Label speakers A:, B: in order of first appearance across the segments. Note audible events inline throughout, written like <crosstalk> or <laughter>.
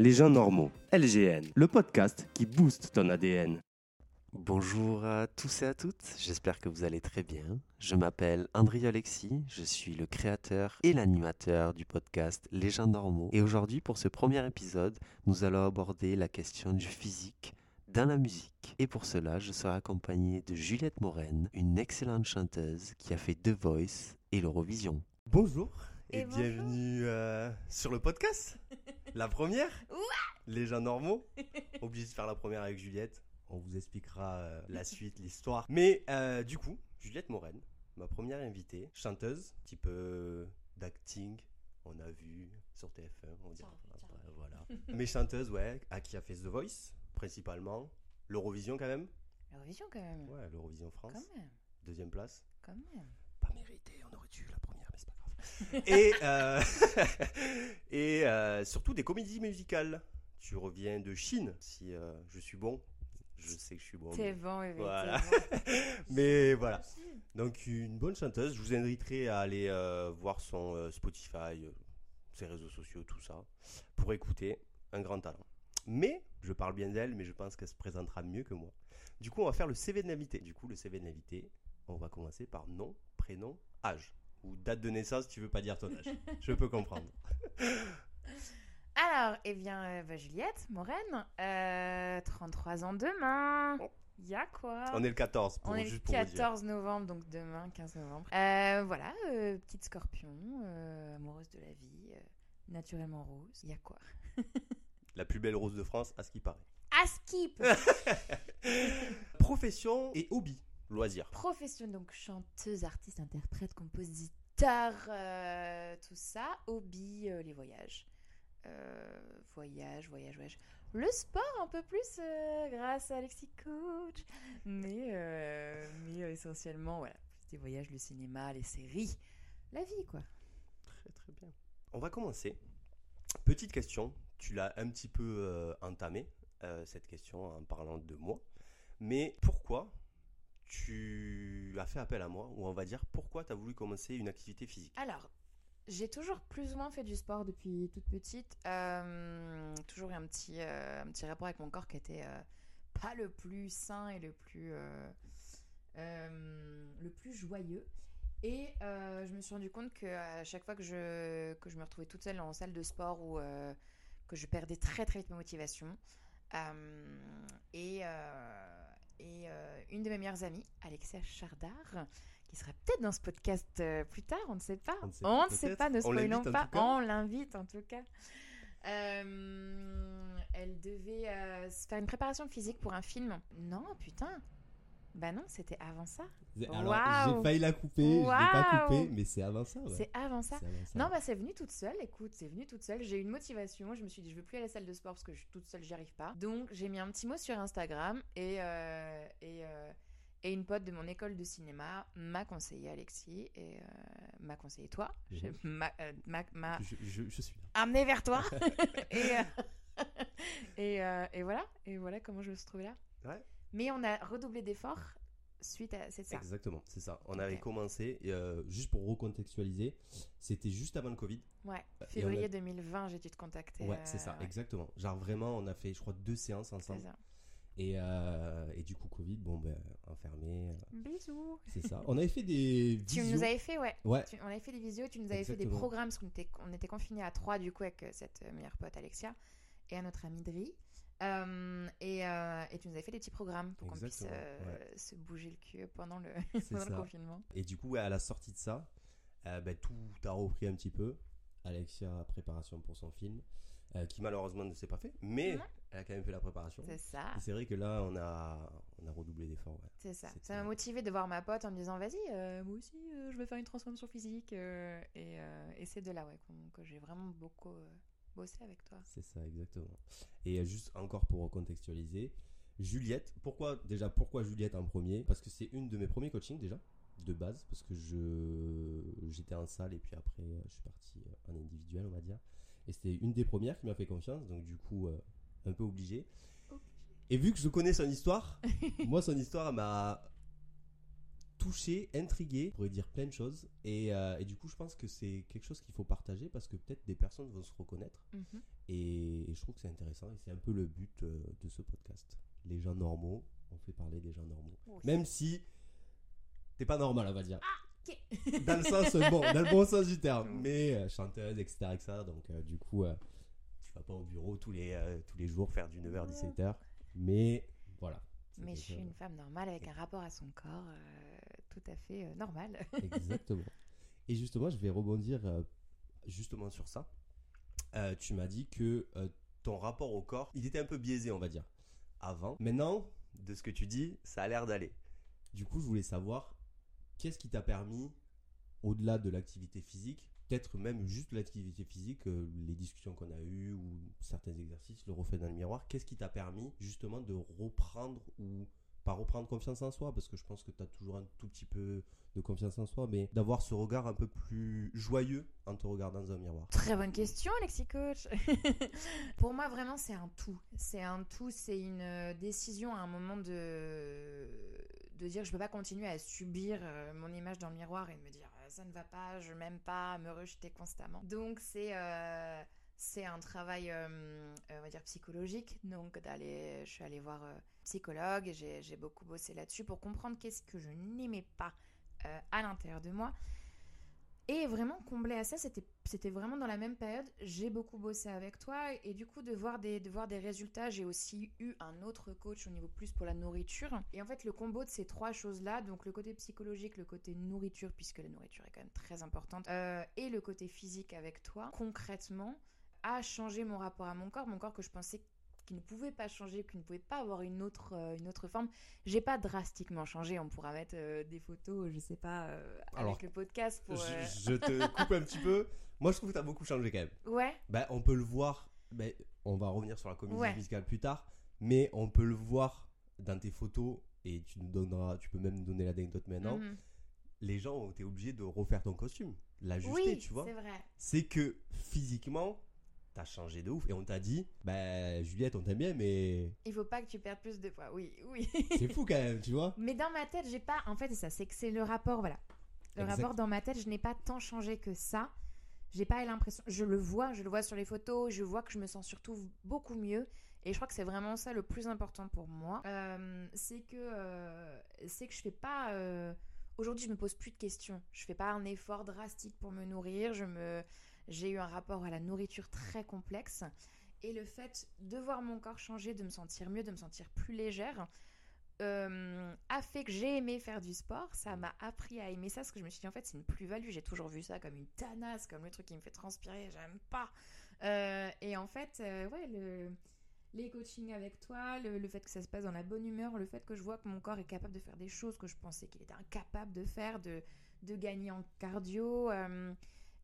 A: Les gens normaux, LGN, le podcast qui booste ton ADN.
B: Bonjour à tous et à toutes, j'espère que vous allez très bien. Je m'appelle André Alexis, je suis le créateur et l'animateur du podcast Les gens normaux. Et aujourd'hui, pour ce premier épisode, nous allons aborder la question du physique dans la musique. Et pour cela, je serai accompagné de Juliette Moren, une excellente chanteuse qui a fait The Voice et l'Eurovision.
A: Bonjour et,
C: Et bonjour.
A: bienvenue euh, sur le podcast. <laughs> La première Les gens normaux. <laughs> Obligé de faire la première avec Juliette. On vous expliquera euh, la suite, <laughs> l'histoire. Mais euh, du coup, Juliette Moren, ma première invitée, chanteuse, un petit peu d'acting. On a vu sur TF1, on dirait. Après, voilà. <laughs> Mais chanteuse, ouais, à qui a fait The Voice, principalement. L'Eurovision quand même.
C: L'Eurovision quand même.
A: Ouais, l'Eurovision France.
C: Quand même.
A: Deuxième place.
C: Quand même.
A: pas mérité, on aurait dû la première, mais c'est pas grave. <laughs> et euh, <laughs> et euh, surtout des comédies musicales. Tu reviens de Chine, si euh, je suis bon. Je sais que je suis bon.
C: T'es
A: mais-
C: bon, t'es
A: Voilà.
C: bon. <laughs>
A: Mais voilà. Donc une bonne chanteuse. Je vous inviterai à aller euh, voir son euh, Spotify, ses réseaux sociaux, tout ça, pour écouter. Un grand talent. Mais, je parle bien d'elle, mais je pense qu'elle se présentera mieux que moi. Du coup, on va faire le CV de l'invité. Du coup, le CV de l'invité, on va commencer par nom, prénom, âge. Ou date de naissance, tu veux pas dire ton âge. je peux comprendre. <laughs>
C: Alors, eh bien, euh, bah, Juliette, Moraine, euh, 33 ans demain.
A: Oh.
C: Y a quoi
A: On est le 14, pour,
C: On est
A: juste
C: le
A: pour vous dire.
C: 14 novembre, donc demain, 15 novembre. Euh, voilà, euh, petite scorpion, amoureuse de la vie, naturellement rose. Y a quoi <laughs>
A: La plus belle rose de France, à ce qui paraît.
C: À skip <laughs>
A: Profession et hobby, loisir.
C: Profession, donc chanteuse, artiste, interprète, compositeur, euh, tout ça. Hobby, euh, les voyages. Euh, voyage, voyage, voyage. Le sport un peu plus euh, grâce à Alexis Coach. Mais, euh, mais euh, essentiellement, voilà, plus des voyages, le cinéma, les séries. La vie, quoi.
A: Très très bien. On va commencer. Petite question, tu l'as un petit peu euh, entamée, euh, cette question, en parlant de moi. Mais pourquoi tu as fait appel à moi, ou on va dire pourquoi tu as voulu commencer une activité physique?
C: Alors, j'ai toujours plus ou moins fait du sport depuis toute petite. Euh, toujours un petit, euh, un petit rapport avec mon corps qui était euh, pas le plus sain et le plus, le plus joyeux. Et je me suis rendu compte que à chaque fois que je, que je me retrouvais toute seule en salle de sport ou que je perdais très très vite ma motivation. et et euh, une de mes meilleures amies, Alexia Chardard, qui sera peut-être dans ce podcast euh, plus tard, on ne sait pas.
A: On ne sait pas,
C: ne spoilons
A: en
C: pas.
A: tout cas.
C: On l'invite en tout cas. Euh, elle devait se faire une préparation physique pour un film. Non, putain. Bah non, c'était avant ça.
D: Alors,
C: Waouh.
D: j'ai failli la couper, je l'ai pas coupée, mais c'est avant ça. Ouais.
C: C'est avant ça.
D: C'est avant ça.
C: Non, bah c'est venu toute seule. Écoute, c'est venu toute seule. J'ai eu une motivation. Je me suis dit, je veux plus aller à la salle de sport parce que je suis toute seule, j'y arrive pas. Donc j'ai mis un petit mot sur Instagram et euh, et, euh, et une pote de mon école de cinéma m'a conseillé Alexis et euh, m'a conseillé toi.
D: Mhm.
C: J'ai- m'a euh, m'a- m'a
D: je, je- je suis là.
C: amené vers toi. <laughs> <laughs> et, euh, <laughs> et, euh, et voilà. Et voilà comment je me suis trouvée là.
A: Ouais.
C: Mais on a redoublé d'efforts suite à c'est ça.
D: Exactement, c'est ça. On avait commencé, et, euh, juste pour recontextualiser, c'était juste avant le Covid.
C: Ouais.
D: On
C: Février
D: a-
C: 2020, j'ai dû te contacter.
D: Ouais,
C: euh,
D: c'est ça,
C: ouais,
D: exactement. Genre vraiment, on a fait, je crois, deux séances
C: c'est
D: ensemble.
C: ça.
D: Et, euh, et du coup, Covid, bon, ben, enfermé, euh,
C: Bisous.
D: c'est ça. On avait fait des <laughs>
C: Tu
D: visios.
C: nous avais fait, ouais.
D: Ouais,
C: Tu- on avait fait des visios, tu nous avais fait des programmes, parce qu'on était, on était confinés à trois, du coup, avec euh, cette euh, meilleure pote Alexia et à notre amie Dri. Euh, et, euh, et tu nous avais fait des petits programmes pour qu'on puisse euh,
D: ouais.
C: se bouger le cul pendant le, <laughs> pendant confinement.
D: Et du coup, à la sortie de ça, ben, tout a repris un petit peu. Alexia, préparation pour son film, qui
A: malheureusement ne s'est pas fait, mais
C: Non.
A: elle a quand même fait la préparation.
C: C'est ça,
D: Et c'est vrai que là, on a, on a redoublé d'efforts. Ouais.
C: c'est ça. Ça m'a motivé de voir ma pote en me disant vas-y, moi aussi, je vais faire une transformation physique. et et c'est de là ouais, que j'ai vraiment beaucoup bossé avec toi.
D: C'est ça, exactement. Et juste encore pour recontextualiser, Juliette, pourquoi déjà pourquoi Juliette en premier? Parce que c'est une de mes premiers coachings déjà, de base, parce que je j'étais en salle et puis après euh, je suis parti euh, en individuel, on va dire. Et c'était une des premières qui m'a fait confiance, donc du coup euh, un peu obligé. Et vu que je connais son histoire, <laughs> moi son histoire m'a
A: touché, intrigué, on pourrait dire plein de choses. Et, euh, et du coup, je pense que c'est quelque chose qu'il faut partager parce que peut-être des personnes vont se reconnaître.
C: Mhm.
A: Et, et je trouve que c'est intéressant et c'est un peu le but euh, de ce podcast. Les gens normaux, on fait parler des gens normaux.
C: Oui.
A: Même si t'es pas normal, on va dire.
C: ok. <laughs>
A: Dans le sens bon, dans le bon sens du terme. Mais euh, chanteuse, etc., etc. Donc, du coup, tu vas pas au bureau tous les, tous les jours faire du 9h, 17h. Mais voilà.
C: Mais je suis une femme normale avec un rapport à son corps euh, tout à fait euh, normal. <laughs>
A: Exactement. Et justement, je vais rebondir euh, justement sur ça. Tu m'as dit que ton rapport au corps, il était un peu biaisé, on va dire, avant. Maintenant, de ce que tu dis, ça a l'air d'aller. Du coup, je voulais savoir, qu'est-ce qui t'a permis, au-delà de l'activité physique, peut-être même juste l'activité physique, euh, les discussions qu'on a eues ou certains exercices, le reflet dans le miroir, qu'est-ce qui t'a permis justement de reprendre ou pas reprendre confiance en soi, parce que je pense que tu as toujours un tout petit peu de confiance en soi, mais d'avoir ce regard un peu plus joyeux en te regardant dans un miroir.
C: Très bonne question, Alexis Coach. <laughs> Pour moi, vraiment, c'est un tout. C'est un tout, c'est une euh, décision à un moment de, de dire je peux pas continuer à subir euh, mon image dans le miroir et de me dire ça ne va pas, je m'aime pas, me rejeter constamment. Donc, c'est. euh, c'est un travail, euh, euh, on va dire, psychologique. Donc, d'aller, je suis allée voir euh, psychologue j'ai beaucoup bossé là-dessus pour comprendre qu'est-ce que je n'aimais pas euh, à l'intérieur de moi. Et vraiment combler à ça, c'était vraiment dans la même période. J'ai beaucoup bossé avec toi et du coup de voir des de voir des résultats, j'ai aussi eu un autre coach au niveau plus pour la nourriture. Et en fait le combo de ces trois choses là, donc le côté psychologique, le côté nourriture puisque la nourriture est quand même très importante, euh, et le côté physique avec toi, concrètement, a changé mon rapport à mon corps, mon corps que je pensais qui ne pouvait pas changer, qui ne pouvait pas avoir une autre, euh, une autre forme. J'ai pas drastiquement changé. On pourra mettre euh, des photos, je sais pas, euh, avec le podcast pour.
A: Je,
C: euh,
A: je te <laughs> coupe un petit peu. Moi, je trouve que tu as beaucoup changé quand même.
C: Ouais,
A: Ben, on peut le voir, ben, on va revenir sur la comédie
C: Ouais.
A: musicale plus tard, mais on peut le voir dans tes photos, et tu nous donneras, tu peux même nous donner l'anecdote maintenant.
C: mhm.
A: Les gens ont été obligés de refaire ton costume, l'ajuster,
C: oui,
A: tu vois.
C: c'est vrai.
A: c'est que physiquement, t'as changé de ouf. Et on t'a dit, bah Juliette, on t'aime bien, mais
C: Il faut pas que tu perdes plus de poids. Oui, oui.
A: c'est fou quand même, tu vois.
C: Mais dans ma tête, j'ai pas. En fait, c'est ça, c'est que c'est le rapport, voilà. Le
A: Exact.
C: rapport dans ma tête, je n'ai pas tant changé que ça. J'ai pas l'impression. Je le vois, je le vois sur les photos, je vois que je me sens surtout beaucoup mieux. Et je crois que c'est vraiment ça le plus important pour moi. Euh, c'est que euh, c'est que je fais pas. euh, Aujourd'hui, je me pose plus de questions. Je fais pas un effort drastique pour me nourrir. Je me, j'ai eu un rapport à la nourriture très complexe. Et le fait de voir mon corps changer, de me sentir mieux, de me sentir plus légère, euh, a fait que j'ai aimé faire du sport. Ça m'a appris à aimer ça parce que je me suis dit en fait c'est une plus-value. J'ai toujours vu ça comme une tanasse, comme le truc qui me fait transpirer. J'aime pas. Euh, et en fait, euh, ouais, le, les coachings avec toi, le, le fait que ça se passe dans la bonne humeur, le fait que je vois que mon corps est capable de faire des choses que je pensais qu'il était incapable de faire, de, de gagner en cardio.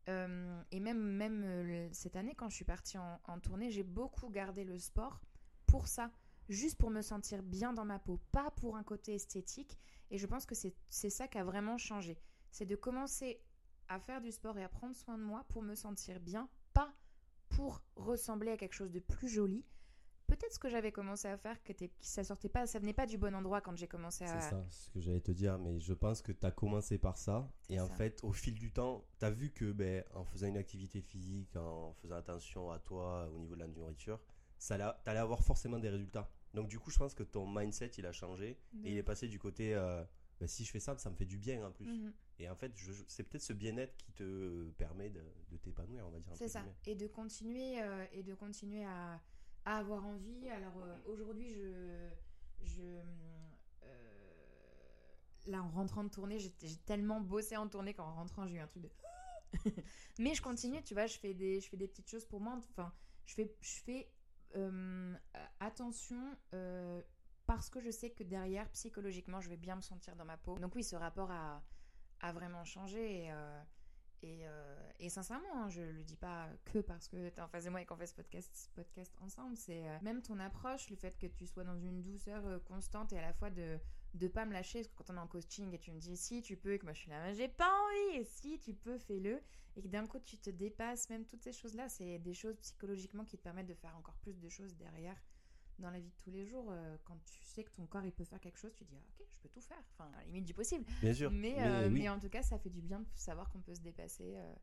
C: Euh, et même, même euh, cette année, quand je suis partie en, en tournée, j'ai beaucoup gardé le sport pour ça juste pour me sentir bien dans ma peau, pas pour un côté esthétique. Et je pense que c'est ça qui a vraiment changé. C'est de commencer à faire du sport et à prendre soin de moi pour me sentir bien, pas pour ressembler à quelque chose de plus joli. Peut-être ce que j'avais commencé à faire, que ça sortait pas, ça venait pas du bon endroit quand j'ai commencé
A: C'est
C: à.
A: ça, c'est ce que j'allais te dire, mais je pense que tu as commencé par ça. Et en
C: ça.
A: fait, au fil du temps, tu as vu que ben, en faisant une activité physique, en faisant attention à toi au niveau de la nourriture, ça t'allais avoir forcément des résultats. Donc du coup, je pense que ton mindset, il a changé.
C: De
A: Et il est passé du côté, euh, ben, si je fais ça, ça me fait du bien en plus.
C: Mhm.
A: Et en fait, c'est peut-être ce bien-être qui te permet de, de t'épanouir, on va dire.
C: C'est ça. Et de continuer, euh, et de continuer à, à avoir envie. Alors euh, aujourd'hui, je, je euh, là en rentrant de tournée, j'ai tellement bossé en tournée qu'en rentrant, j'ai eu un truc de. <laughs> Mais je continue, tu vois, je fais des, je fais des petites choses pour moi. Enfin, je fais, je fais euh, attention. parce que je sais que derrière, psychologiquement, je vais bien me sentir dans ma peau. Donc oui, ce rapport a, a vraiment changé. Et, et, euh, et sincèrement, hein, je le dis pas que parce que tu es en face de moi et qu'on fait ce podcast, podcast ensemble. C'est euh, même ton approche, le fait que tu sois dans une douceur euh, constante et à la fois de de pas me lâcher. Parce que quand on est en coaching et tu me dis si tu peux, et que moi je suis là, j'ai pas envie. Si tu peux, fais-le. Et que d'un coup tu te dépasses, même toutes ces choses-là, c'est des choses psychologiquement qui te permettent de faire encore plus de choses derrière. Dans la vie de tous les jours, euh, quand tu sais que ton corps il peut faire quelque chose, tu dis ah, ok, je peux tout faire. Enfin, à la limite du possible.
A: Bien sûr.
C: Mais, euh, mais en tout cas, ça fait du bien de savoir qu'on peut se dépasser. euh.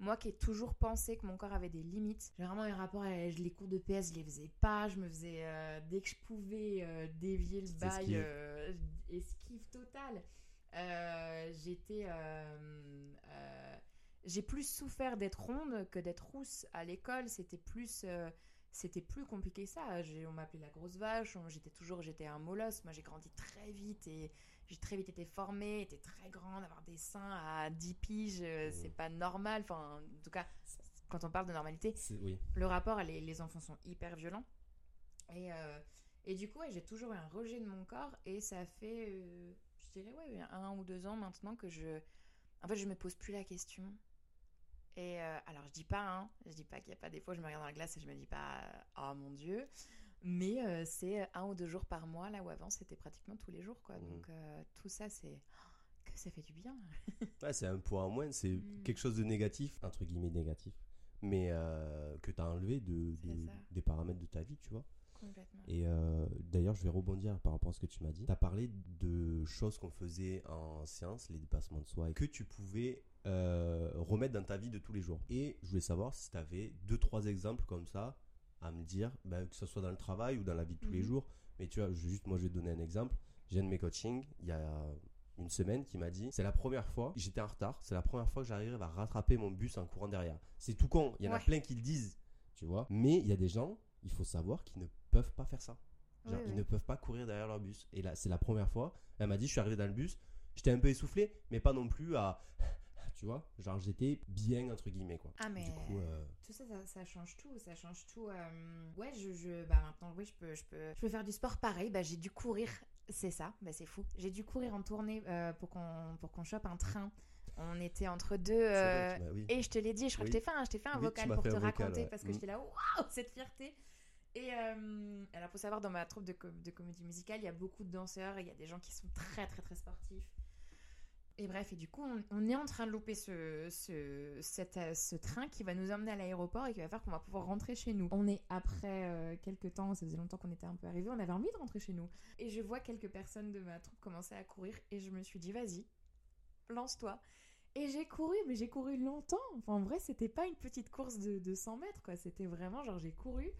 C: Moi qui ai toujours pensé que mon corps avait des limites, j'ai vraiment un rapport à les cours de PS, je les faisais pas, je me faisais euh, dès que je pouvais euh, dévier le bail,
A: esquive.
C: euh, esquive totale. Euh, J'étais. euh, euh, j'ai plus souffert d'être ronde que d'être rousse à l'école. C'était plus. C'était plus compliqué que ça. J'ai- On m'appelait la grosse vache. J'étais toujours, j'étais un molosse. Moi, j'ai grandi très vite et j'ai très vite été formée, été très grande, avoir des seins à 10 piges, euh, c'est pas normal. Enfin, en tout cas, quand on parle de normalité,
D: Oui.
C: le rapport, les, les enfants sont hyper violents. Et, euh, et du coup, ouais, j'ai toujours eu un rejet de mon corps et ça fait, euh, je dirais, ouais, un ou deux ans maintenant que je. En fait, je me pose plus la question. Et euh, alors, je dis pas, hein, je dis pas qu'il y a pas des fois, je me regarde dans la glace et je me dis pas, oh mon dieu. Mais euh, c'est un ou deux jours par mois, là où avant c'était pratiquement tous les jours, quoi.
A: Mhm.
C: Donc, euh, tout ça, c'est. oh, que ça fait du bien. <laughs>
A: Ouais, c'est un poids en moins, c'est
C: Mm.
A: quelque chose de négatif,
D: Entre guillemets négatif.
A: mais euh, que tu as enlevé de, des paramètres de ta vie, tu vois.
C: Complètement.
D: Et euh, d'ailleurs, je vais rebondir par rapport à ce que tu m'as dit. Tu as parlé
A: de choses qu'on faisait en séance, les dépassements de soi, et que tu pouvais euh, remettre dans ta vie de tous les jours. Et je voulais savoir si tu avais deux, trois exemples comme ça à me dire, bah, que ce soit dans le travail ou dans la vie de tous les
C: Mhm.
A: jours. Mais tu vois, je- juste moi, je vais te donner un exemple. J'ai un de mes coachings, il y a une semaine, qui m'a dit, c'est la première fois, j'étais en retard, c'est la première fois que j'arrive à rattraper mon bus en courant derrière. C'est tout con, il y en a plein qui le disent, tu vois. Mais il y a des gens, il faut savoir, qui ne peuvent pas faire ça. Genre,
C: Oui,
A: ils
C: oui.
A: ne peuvent pas courir derrière leur bus. Et là, c'est la première fois. Elle m'a dit, je suis arrivé dans le bus, j'étais un peu essoufflé, mais pas non plus à. Tu vois, genre j'étais bien entre guillemets quoi.
C: Ah, mais.
A: Du coup, euh,
C: Tout ça, ça, ça change tout, ça change tout. euh, Ouais, je, je, bah maintenant, oui, je peux, je peux, je peux faire du sport pareil. Bah, j'ai dû courir, c'est ça, bah, c'est fou. J'ai dû courir en tournée euh, pour qu'on, pour qu'on chope un train. On était entre deux. euh,
A: vrai, oui.
C: et je te l'ai dit, je crois
A: Oui.
C: que je t'ai fait je t'ai fait un
A: Oui,
C: vocal pour te
A: vocal,
C: raconter
A: ouais.
C: parce que
A: Mm.
C: j'étais là, waouh, cette fierté. Et euh, alors, faut savoir, dans ma troupe de, de comédie musicale, il y a beaucoup de danseurs et il y a des gens qui sont très, très, très sportifs. Et bref, et du coup, on, est en train de louper ce, euh, train qui va nous emmener à l'aéroport et qui va faire qu'on va pouvoir rentrer chez nous. On est après euh, quelques temps, ça faisait longtemps qu'on était un peu arrivés, on avait envie de rentrer chez nous. Et je vois quelques personnes de ma troupe commencer à courir et je me suis dit, vas-y, lance-toi. Et j'ai couru, mais j'ai couru longtemps. En vrai, c'était pas une petite course de, de 100 mètres, quoi. C'était vraiment genre, j'ai couru.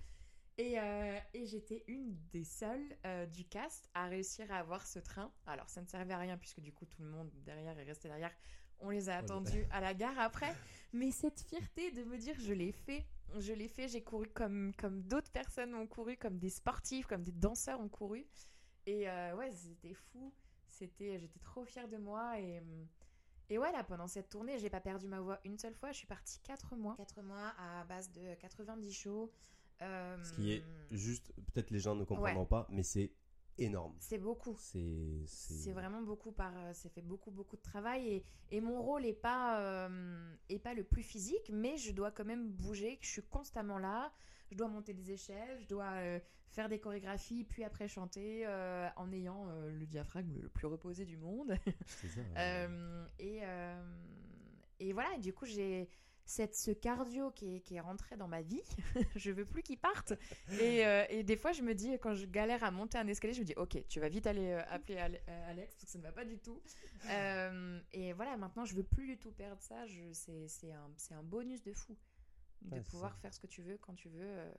C: Et, euh, et j'étais une des seules euh, du cast à réussir à avoir ce train. Alors, ça ne servait à rien puisque du coup, tout le monde derrière est resté derrière. On les a attendus <laughs> à la gare après. Mais cette fierté de me dire, je l'ai fait. Je l'ai fait, j'ai couru comme, comme d'autres personnes ont couru, comme des sportifs, comme des danseurs ont couru. Et euh, ouais, c'était fou. C'était, j'étais trop fière de moi. Et, et ouais, là, pendant cette tournée, j'ai pas perdu ma voix une seule fois. Je suis partie 4 mois. 4 mois à base de 90 shows. Euh,
A: Ce qui est juste, peut-être les gens ne comprendront pas, mais c'est énorme.
C: C'est beaucoup.
A: C'est.
C: C'est vraiment beaucoup par. euh, C'est fait beaucoup, beaucoup de travail. Et, et mon rôle est pas, euh, est pas le plus physique, mais je dois quand même bouger. Je suis constamment là. Je dois monter des échelles. Je dois euh, faire des chorégraphies, puis après chanter euh, en ayant euh, le diaphragme le plus reposé du monde.
A: C'est ça. <laughs>
C: Euh, et, euh, et voilà, et du coup, j'ai cette, ce cardio qui est, qui est rentré dans ma vie. <laughs> je veux plus qu'il parte. Et, euh, et des fois, je me dis, quand je galère à monter un escalier, je me dis, ok, tu vas vite aller euh, appeler Ale- euh, Alex parce que ça ne va pas du tout. Euh, et voilà, maintenant, je veux plus du tout perdre ça. C'est c'est un, c'est un bonus de fou de
A: Ouais,
C: pouvoir
A: ça.
C: faire ce que tu veux quand tu veux. euh,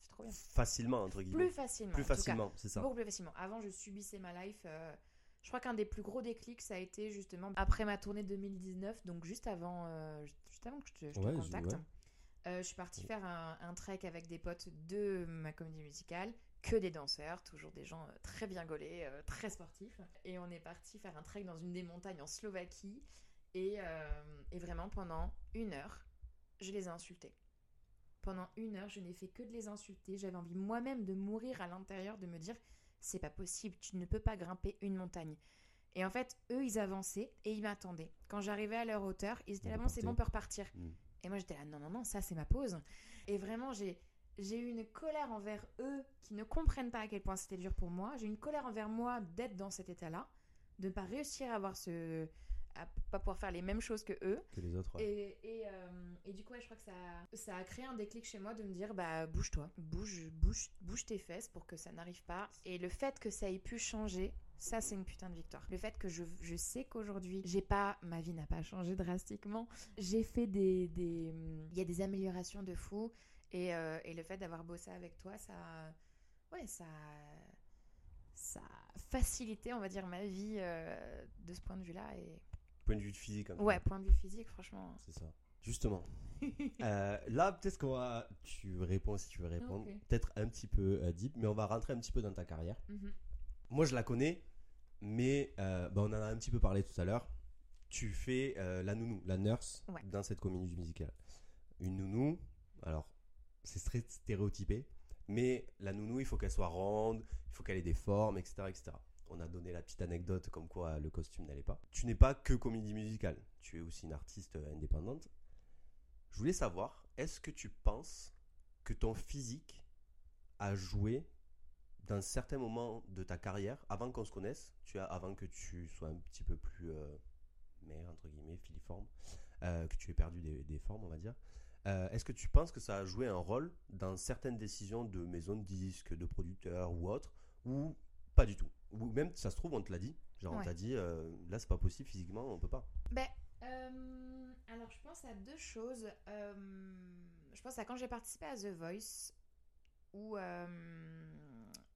C: c'est trop bien.
A: Facilement, entre guillemets.
C: Plus facilement.
A: Plus facilement, c'est ça.
C: Beaucoup plus facilement. Avant, je subissais ma life. Je crois qu'un des plus gros déclics, ça a été justement après ma tournée 2019, donc juste avant, euh, juste avant que je te, je te
D: Ouais, je-
C: contacte.
D: ouais.
C: Euh, je suis partie faire un, un trek avec des potes de ma comédie musicale, que des danseurs, toujours des gens euh, très bien gaulés, très sportifs. Et on est parti faire un trek dans une des montagnes en Slovaquie. Et, et vraiment, pendant une heure, je les ai insultés. Pendant une heure, je n'ai fait que de les insulter. J'avais envie moi-même de mourir à l'intérieur, de me dire c'est pas possible, tu ne peux pas grimper une montagne. Et en fait, eux, ils avançaient et ils m'attendaient. Quand j'arrivais à leur hauteur, ils étaient là, bon, c'est bon, on peut repartir.
A: Mm.
C: Et moi, j'étais là, non, non, non, ça, c'est ma pause. Et vraiment, j'ai. J'ai eu une colère envers eux qui ne comprennent pas à quel point c'était dur pour moi. J'ai eu une colère envers moi d'être dans cet état-là, de ne pas réussir à avoir ce, à pas pouvoir faire les mêmes choses que eux.
A: Que les autres. ouais.
C: Et, et, euh, et du coup, ouais, je crois que ça, ça a créé un déclic chez moi de me dire bah bouge-toi, bouge, bouge, bouge tes fesses pour que ça n'arrive pas. Et le fait que ça ait pu changer, ça c'est une putain de victoire. Le fait que je, je sais qu'aujourd'hui, j'ai pas, ma vie n'a pas changé drastiquement. J'ai fait des, des, il y a des améliorations de fou. Et, euh, et le fait d'avoir bossé avec toi, ça, ouais, ça, ça a facilité, on va dire, ma vie euh, de ce point de vue-là. Et
A: Point de vue physique. hein.
C: ouais, point de vue physique, franchement.
A: C'est ça. Justement. <laughs> Euh, là, peut-être qu'on va. Tu réponds si tu veux répondre. Peut-être un petit peu euh, deep, mais on va rentrer un petit peu dans ta carrière.
C: Mhm.
A: Moi, je la connais, mais euh, bah, on en a un petit peu parlé tout à l'heure. Tu fais euh, la nounou, la nurse
C: Ouais.
A: dans cette comédie musicale. Une nounou, alors, c'est très stéréotypé, mais la nounou, il faut qu'elle soit ronde, il faut qu'elle ait des formes, etc., etc. On a donné la petite anecdote comme quoi le costume n'allait pas. Tu n'es pas que comédie musicale, tu es aussi une artiste indépendante. Je voulais savoir, est-ce que tu penses que ton physique a joué d'un certain moment de ta carrière, avant qu'on se connaisse, avant que tu sois un petit peu plus euh, maigre, entre guillemets, filiforme, euh, que tu aies perdu des, des formes, on va dire. Euh, Est-ce que tu penses que ça a joué un rôle dans certaines décisions de maisons de disques, de producteurs ou autres, ou pas du tout? Ou même, ça se trouve, on te l'a dit. Genre, on
C: Ouais.
A: t'a dit, euh, là, c'est pas possible physiquement, on peut pas.
C: Ben, euh, alors je pense à deux choses. Euh, je pense à quand j'ai participé à The Voice, où, euh,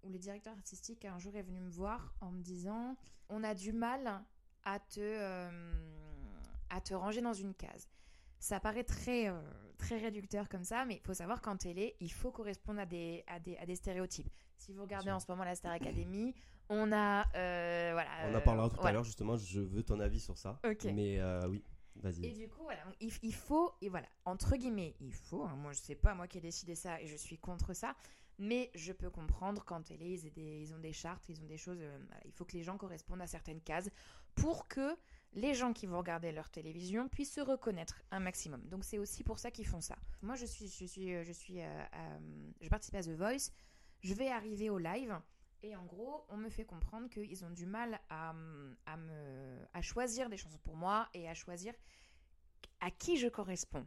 C: où le directeur artistique un jour est venu me voir en me disant on a du mal à te, euh, à te ranger dans une case. Ça paraît très, euh, très réducteur comme ça, mais il faut savoir qu'en télé, il faut correspondre à des, à des, à des stéréotypes. Si vous regardez
A: sûr.
C: en ce moment la Star <coughs> Academy, on a... euh, voilà,
A: On
C: euh,
A: en parlera tout à l'heure, justement, je veux ton avis sur ça.
C: Ok.
A: Mais euh, oui, vas-y.
C: Et du coup, voilà, il, il faut, et voilà, entre guillemets, il faut, hein, moi je sais pas, moi qui ai décidé ça et je suis contre ça, mais je peux comprendre qu'en télé, ils, aient des, ils ont des chartes, ils ont des choses, euh, voilà, il faut que les gens correspondent à certaines cases pour que les gens qui vont regarder leur télévision puissent se reconnaître un maximum. Donc c'est aussi pour ça qu'ils font ça. Moi je suis, je suis, euh, je suis, euh, euh, je participe à The Voice, je vais arriver au live. Et en gros, on me fait comprendre qu'ils ont du mal à, à, me, à choisir des chansons pour moi et à choisir à qui je corresponds,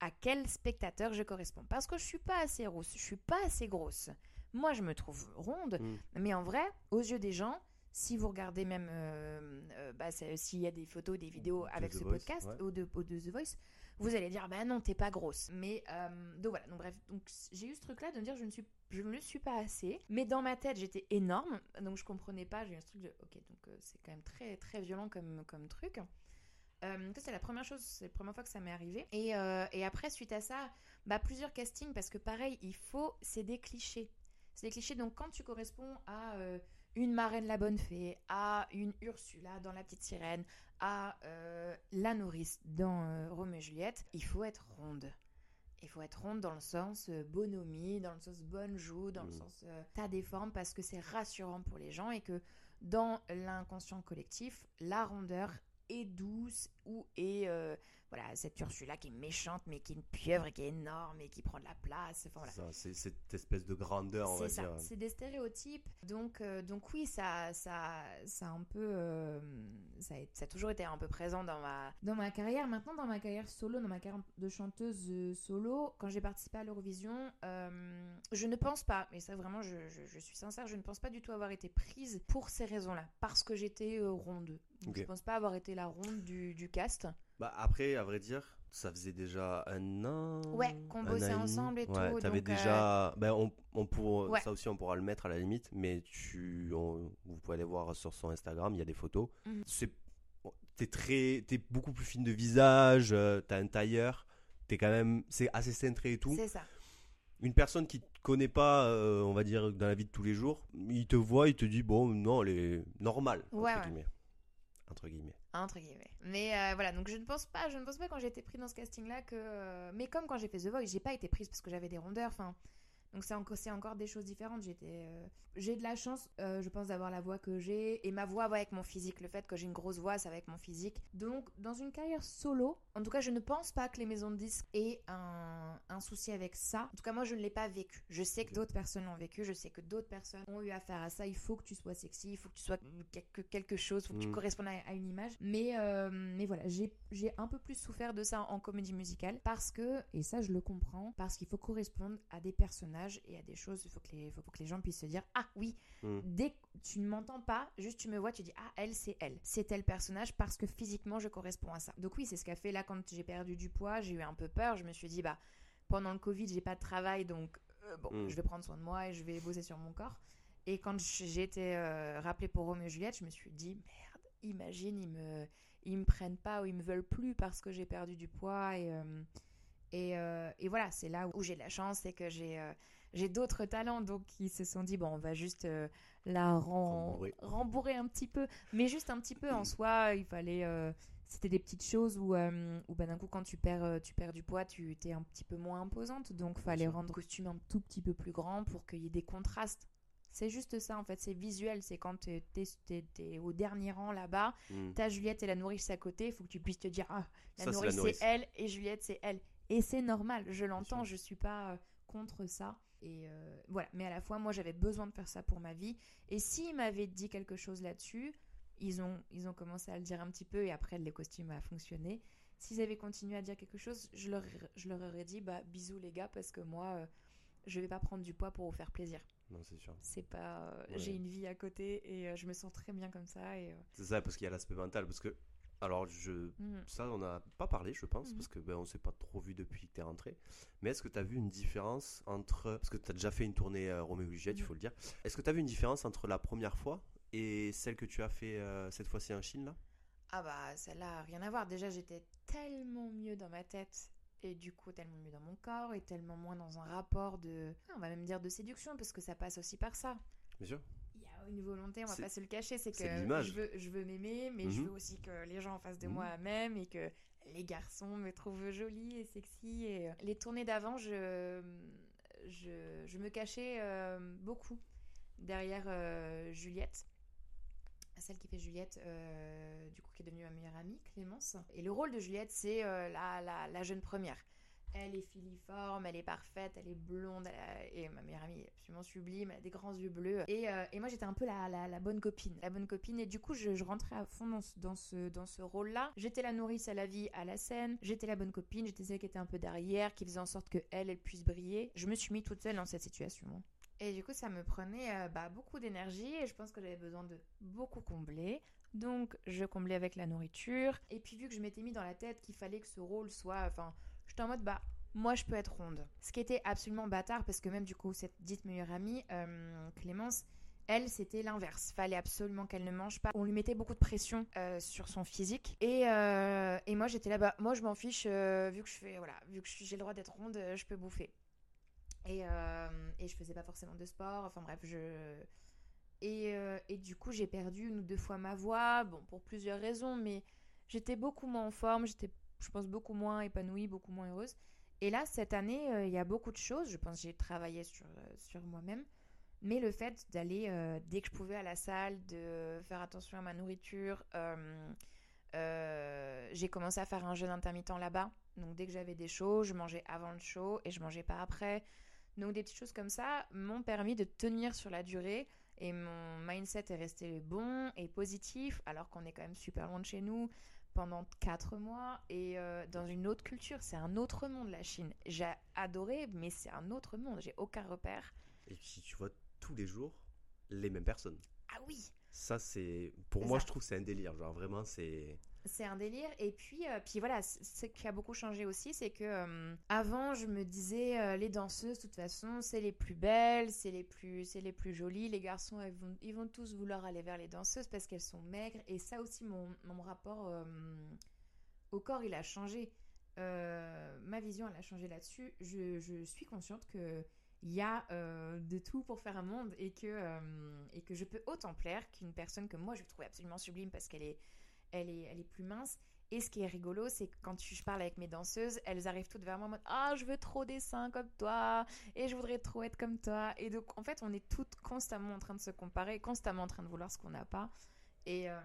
C: à quel spectateur je corresponds. Parce que je suis pas assez rousse, je suis pas assez grosse. Moi, je me trouve ronde,
A: Mm.
C: mais en vrai, aux yeux des gens, si vous regardez même, euh, euh, bah, s'il y a des photos, des vidéos avec
A: The
C: ce
A: Voice,
C: podcast
A: ouais.
C: ou, de, ou de The Voice, vous allez dire, bah non, t'es pas grosse. Mais euh, donc voilà, donc bref, donc j'ai eu ce truc-là de me dire, je ne suis, je ne le suis pas assez. Mais dans ma tête, j'étais énorme, donc je comprenais pas. J'ai eu un truc de, ok, donc euh, c'est quand même très très violent comme comme truc. Euh, ça, c'est la première chose, c'est la première fois que ça m'est arrivé. Et, euh, et après, suite à ça, bah, plusieurs castings, parce que pareil, il faut, c'est des clichés. C'est des clichés, donc quand tu corresponds à une marraine la bonne fée, à une Ursula dans La Petite Sirène, à euh, la nourrice dans euh, Roméo et Juliette, il faut être ronde. Il faut être ronde dans le sens euh, bonhomie, dans le sens bonne joue, dans le
A: Mm.
C: sens euh, t'as des formes parce que c'est rassurant pour les gens et que dans l'inconscient collectif, la rondeur est douce ou est euh, voilà cette Ursula qui est méchante mais qui est une pieuvre et qui est énorme et qui prend de la place. Enfin, voilà.
A: C'est cette espèce de grandeur, on va
C: ça,
A: dire.
C: c'est des stéréotypes. Donc, euh, donc oui, ça, ça, ça a un peu, euh, ça, a, ça a toujours été un peu présent dans ma, dans ma carrière. Maintenant, dans ma carrière solo, dans ma carrière de chanteuse euh, solo, quand j'ai participé à l'Eurovision, euh, je ne pense pas, mais ça vraiment, je, je- je suis sincère, je ne pense pas du tout avoir été prise pour ces raisons-là, parce que j'étais ronde. Donc. Je pense pas avoir été la ronde du, du cast.
E: Bah après, à vrai dire, ça faisait déjà un an.
C: Ouais, qu'on bossait ensemble et
E: Ouais,
C: tout,
E: T'avais
C: euh,
E: déjà. Ben, on,
C: Ouais.
E: Ça aussi, on pourra le mettre à la limite, mais tu, on- vous pouvez aller voir sur son Instagram, il y a des photos.
C: Mhm.
E: C'est, t'es très, t'es beaucoup plus fine de visage, euh, t'as un tailleur, t'es quand même, c'est assez cintré et tout.
C: C'est ça.
E: Une personne qui te connaît pas, euh, on va dire dans la vie de tous les jours, il te voit, il te dit bon, non, elle est normale entre
C: Ouais, ouais.
E: guillemets. Entre guillemets.
C: Mais euh, voilà, donc je ne pense pas, je ne pense pas quand j'ai été prise dans ce casting-là que, euh, mais comme quand j'ai fait The Voice, j'ai pas été prise parce que j'avais des rondeurs. Enfin, Donc c'est encore, encore des choses différentes. J'étais, euh, j'ai de la chance, euh, je pense, d'avoir la voix que j'ai. Et ma voix va avec mon physique. Le fait que j'ai une grosse voix, ça va avec mon physique. Donc dans une carrière solo, en tout cas, je ne pense pas que les maisons de disques aient un, un souci avec ça. En tout cas, moi, je ne l'ai pas vécu. Je sais que d'autres personnes l'ont vécu. Je sais que d'autres personnes ont eu affaire à ça. Il faut que tu sois sexy, il faut que tu sois quelque, quelque chose, il faut que tu
A: Mm.
C: correspondes à, à une image. Mais, euh, mais voilà, j'ai j'ai un peu plus souffert de ça en comédie musicale parce que, et ça je le comprends, parce qu'il faut correspondre à des personnages et à des choses. Il faut que les, faut que les gens puissent se dire Ah oui,
A: Mm.
C: dès que tu ne m'entends pas, juste tu me vois, tu dis Ah, elle, c'est elle. C'est tel personnage parce que physiquement je corresponds à ça. Donc oui, c'est ce qu'a fait là quand j'ai perdu du poids. J'ai eu un peu peur. Je me suis dit Bah, pendant le Covid, j'ai pas de travail donc euh, bon,
A: Mm.
C: je vais prendre soin de moi et je vais bosser sur mon corps. Et quand j'ai été euh, rappelée pour Roméo et Juliette, je me suis dit merde, imagine, ils me, ils me prennent pas ou ils me veulent plus parce que j'ai perdu du poids. Et, euh, et, euh, et voilà, c'est là où j'ai de la chance, c'est que j'ai euh, j'ai d'autres talents. Donc ils se sont dit, bon, on va juste euh, la ren-
A: Rembourrer.
C: rembourrer un petit peu. Mais juste un petit peu en <clears throat> soi, il fallait. c'était des petites choses où, où bah, d'un coup, quand tu perds, tu perds du poids, tu étais un petit peu moins imposante. Donc, fallait
A: sûr.
C: rendre le costume un tout petit peu plus grand pour qu'il y ait des contrastes. C'est juste ça, en fait. C'est visuel. C'est quand t'es es, au dernier rang là-bas,
A: Mm.
C: t'as Juliette et la nourrice à côté. Il faut que tu puisses te dire Ah, la
A: Ça,
C: nourrice. c'est elle et Juliette, c'est elle. Et c'est normal. Je l'entends. Je suis pas euh, contre ça. Et euh, voilà. Mais à la fois, moi, j'avais besoin de faire ça pour ma vie. Et s'ils m'avaient dit quelque chose là-dessus, ils ont, ils ont commencé à le dire un petit peu et après, les costumes a fonctionné. S'ils avaient continué à dire quelque chose, je leur, je leur aurais dit bah, bisous les gars, parce que moi, euh, je vais pas prendre du poids pour vous faire plaisir.
A: Non, c'est sûr.
C: C'est pas. euh,
A: Ouais.
C: J'ai une vie à côté et euh, je me sens très bien comme ça. Et, euh,
A: C'est ça, parce qu'il y a l'aspect mental. Parce que, alors, je,
C: mhm.
A: ça, on n'a pas parlé, je pense,
C: Mhm.
A: parce que ben, on s'est pas trop vu depuis que tu es rentré. Mais est-ce que tu as vu une différence entre. Parce que tu as déjà fait une tournée euh, Roméo et Juliette, il
C: Mhm.
A: faut le dire. Est-ce que tu as vu une différence entre la première fois et celle que tu as fait euh, cette fois-ci en Chine, là?
C: Ah bah celle-là, rien à voir. Déjà, j'étais tellement mieux dans ma tête et du coup tellement mieux dans mon corps et tellement moins dans un rapport de... On va même dire de séduction parce que ça passe aussi par ça.
A: Bien sûr.
C: Une volonté, on va pas se le cacher, c'est que je veux, je veux m'aimer, mais je
A: Mhm.
C: veux aussi que les gens en face de
A: Mhm.
C: moi m'aiment et que les garçons me trouvent jolie et sexy. Et... euh, Les tournées d'avant, je... Je... je me cachais euh, beaucoup derrière euh, Juliette celle qui fait Juliette, euh, du coup, qui est devenue ma meilleure amie, Clémence. Et le rôle de Juliette, c'est la, la, la jeune première. Elle est filiforme, elle est parfaite, elle est blonde, elle et ma meilleure amie est absolument sublime, elle a des grands yeux bleus. Et, euh, et moi, j'étais un peu la, la, bonne copine. La bonne copine, et du coup, je, rentrais à fond dans ce, dans ce, rôle-là. J'étais la nourrice à la vie, à la scène. J'étais la bonne copine, j'étais celle qui était un peu derrière, qui faisait en sorte que elle, elle puisse briller. Je me suis mis toute seule dans cette situation. Et du coup, ça me prenait euh, bah, beaucoup d'énergie et je pense que j'avais besoin de beaucoup combler. Donc, je comblais avec la nourriture. Et puis, vu que je m'étais mis dans la tête qu'il fallait que ce rôle soit. Enfin, j'étais en mode, bah, moi, je peux être ronde. Ce qui était absolument bâtard parce que même du coup, cette dite meilleure amie, euh, Clémence, elle, c'était l'inverse. Fallait absolument qu'elle ne mange pas. On lui mettait beaucoup de pression euh, sur son physique. Et, euh, et moi, j'étais là, bah, moi, je m'en fiche. vu que je fais, voilà, vu que j'ai le droit d'être ronde, je peux bouffer. Et, et je faisais pas forcément de sport. Enfin bref, je. Et, et du coup, j'ai perdu une ou deux fois ma voix. Bon, pour plusieurs raisons, mais j'étais beaucoup moins en forme. J'étais, je pense, beaucoup moins épanouie, beaucoup moins heureuse. Et là, cette année, euh, il y a beaucoup de choses. Je pense que j'ai travaillé sur, euh, sur moi-même. Mais le fait d'aller, euh, dès que je pouvais à la salle, de faire attention à ma nourriture, j'ai commencé à faire un jeûne intermittent là-bas. Donc dès que j'avais des shows, je mangeais avant le show et je mangeais pas après. Donc des petites choses comme ça m'ont permis de tenir sur la durée et mon mindset est resté bon et positif alors qu'on est quand même super loin de chez nous pendant 4 mois et euh, dans une autre culture. C'est un autre monde la Chine. J'ai adoré mais c'est un autre monde. J'ai aucun repère.
A: Et puis tu vois tous les jours les mêmes personnes.
C: Ah oui
A: Ça, c'est. Pour moi,
C: ça.
A: je trouve que c'est un délire. Genre, vraiment, c'est.
C: C'est un délire. Et puis, euh, puis voilà, ce qui a beaucoup changé aussi, c'est que euh, avant, je me disais, euh, les danseuses, de toute façon, c'est les plus belles, c'est les plus, c'est les plus jolies. Les garçons, ils vont, ils vont tous vouloir aller vers les danseuses parce qu'elles sont maigres. Et ça aussi, mon, mon rapport au corps, il a changé. Ma vision, elle a changé là-dessus. Je, je suis consciente que il y a de tout pour faire un monde et que, et que je peux autant plaire qu'une personne que moi je trouve absolument sublime parce qu'elle est, elle est, elle est plus mince Et ce qui est rigolo, c'est que quand je parle avec mes danseuses, elles arrivent toutes vers moi en mode Ah, je veux trop des seins comme toi, et je voudrais trop être comme toi. Et donc, en fait, on est toutes constamment en train de se comparer, constamment en train de vouloir ce qu'on n'a pas. Et, euh,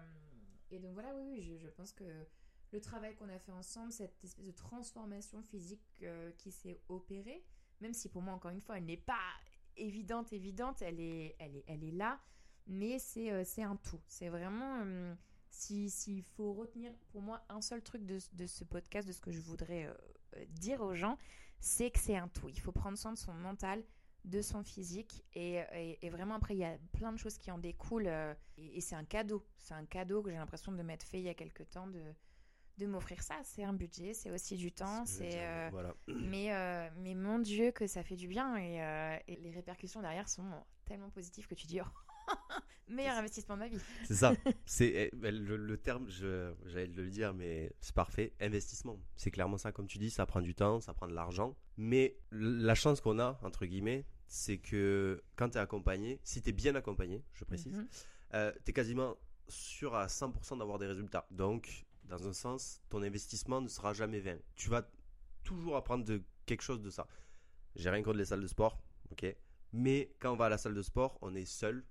C: donc, voilà, oui, oui je, pense que le travail qu'on a fait ensemble, cette espèce de transformation physique euh, qui s'est opérée, même si pour moi, encore une fois, elle n'est pas évidente, évidente, elle est, elle est, elle est là, mais c'est euh, un tout. C'est vraiment, euh, s'il faut retenir pour moi un seul truc de, de, ce podcast, de ce que je voudrais euh, dire aux gens, c'est que c'est un tout. Il faut prendre soin de son mental, de son physique, et, et, et vraiment après, il y a plein de choses qui en découlent, et, et c'est un cadeau. C'est un cadeau que j'ai l'impression de m'être fait il y a quelques temps de de m'offrir ça. C'est un budget, c'est aussi du temps. C'est euh, voilà. <clears throat> mais, euh, mais mon Dieu, que ça fait du bien et, euh, et les répercussions derrière sont tellement positives que tu dis oh, <laughs> meilleur investissement de ma vie.
A: C'est ça. <laughs> c'est eh, le, le, terme, j'allais le dire, mais c'est parfait. Investissement. C'est clairement ça, comme tu dis, ça prend du temps, ça prend de l'argent. Mais la chance qu'on a, entre guillemets, c'est que quand tu es accompagné, si tu es bien accompagné, je précise, mm -hmm. tu es quasiment sûr à 100% d'avoir des résultats. Donc, dans un sens, ton investissement ne sera jamais vain. Tu vas toujours apprendre de quelque chose de ça. J'ai rien contre les salles de sport, ok. Mais quand on va à la salle de sport, on est seul.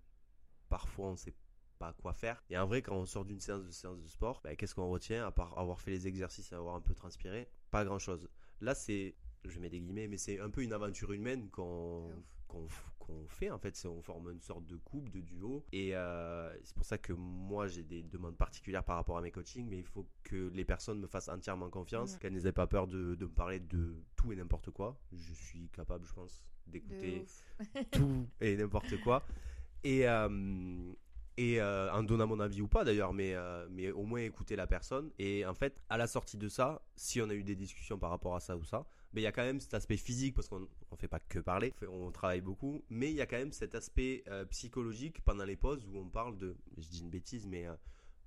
A: Parfois, on sait pas quoi faire. Et en vrai, quand on sort d'une séance de séance de sport, ben, qu'est-ce qu'on retient à part avoir fait les exercices et avoir un peu transpiré? Pas grand-chose. Là, c'est, je mets des guillemets, mais c'est un peu une aventure humaine qu'on qu'on qu fait en fait. C'est on forme une sorte de couple de duo. Et euh, c'est pour ça que moi j'ai des demandes particulières par rapport à mes coachings mais il faut que les personnes me fassent entièrement confiance mmh. qu'elles n'aient pas peur de, de, me parler de tout et n'importe quoi. Je suis capable je pense d'écouter tout et n'importe quoi <laughs> et euh, et euh, en donnant mon avis ou pas d'ailleurs, mais, euh, mais au moins écouter la personne. Et en fait, à la sortie de ça, si on a eu des discussions par rapport à ça ou ça, mais il y a quand même cet aspect physique parce qu'on ne fait pas que parler, on travaille beaucoup, mais il y a quand même cet aspect euh, psychologique pendant les pauses où on parle de, je dis une bêtise, mais euh,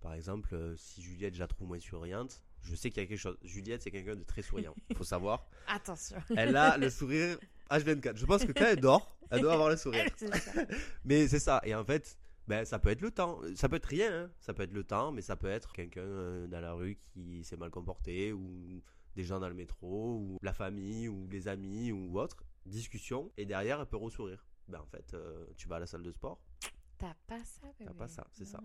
A: par exemple, si Juliette, je la trouve moins souriante, je sais qu'il y a quelque chose. Juliette, c'est quelqu'un de très souriant, il <laughs> faut savoir.
C: Attention.
A: Elle a le sourire H24. Je pense que quand elle dort, elle doit avoir le sourire. <laughs> <laughs> mais c'est ça. Et en fait, ben, ça peut être le temps. Ça peut être rien. Hein. Ça peut être le temps, mais ça peut être quelqu'un dans la rue qui s'est mal comporté ou des gens dans le métro, ou la famille, ou les amis, ou autre, discussion, et derrière, elle peut ressourire. Ben en fait, euh, tu vas à la salle de sport.
C: T'as pas ça,
A: T'as pas ça, c'est ça.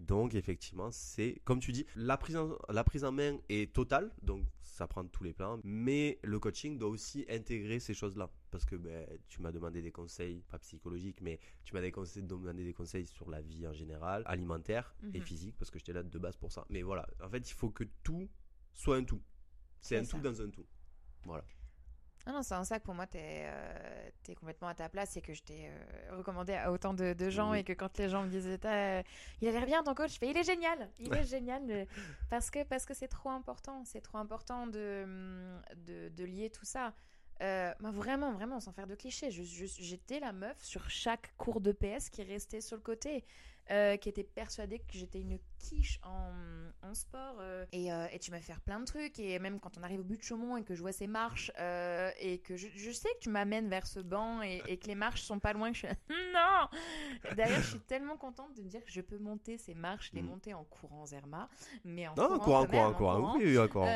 A: Donc effectivement, c'est comme tu dis, la prise en, la prise en main est totale, donc ça prend tous les plans. Mais le coaching doit aussi intégrer ces choses-là, parce que ben, tu m'as demandé des conseils, pas psychologiques, mais tu m'as demandé des conseils sur la vie en général, alimentaire mm -hmm. et mhm. physique, parce que j'étais là de base pour ça. Mais voilà, en fait, il faut que tout soit un tout. C'est un ça. tout dans un tout. Voilà.
C: Ah non, c'est en ça que pour moi, tu es, euh, es, complètement à ta place et que je t'ai euh, recommandé à autant de, de gens et que quand les gens me disaient euh, il a l'air bien ton coach, je fais il est génial, il est génial <laughs> parce que parce que c'est trop important, c'est trop important de, de, de, lier tout ça. Bah vraiment, vraiment, sans faire de clichés, j'étais la meuf sur chaque cours de PS qui restait sur le côté. Euh, qui était persuadée que j'étais une quiche en, en sport. Euh, et, euh, et, tu m'as fait faire plein de trucs. Et même quand on arrive au but de Chaumont et que je vois ces marches, et que je, je, sais que tu m'amènes vers ce banc et, et, que les marches sont pas loin, que je suis <laughs> non D'ailleurs, je suis tellement contente de me dire que je peux monter ces marches, les mm. monter en courant Zerma. Mais en
A: non,
C: courant,
A: courant, courant, courant, oui, oui, courant.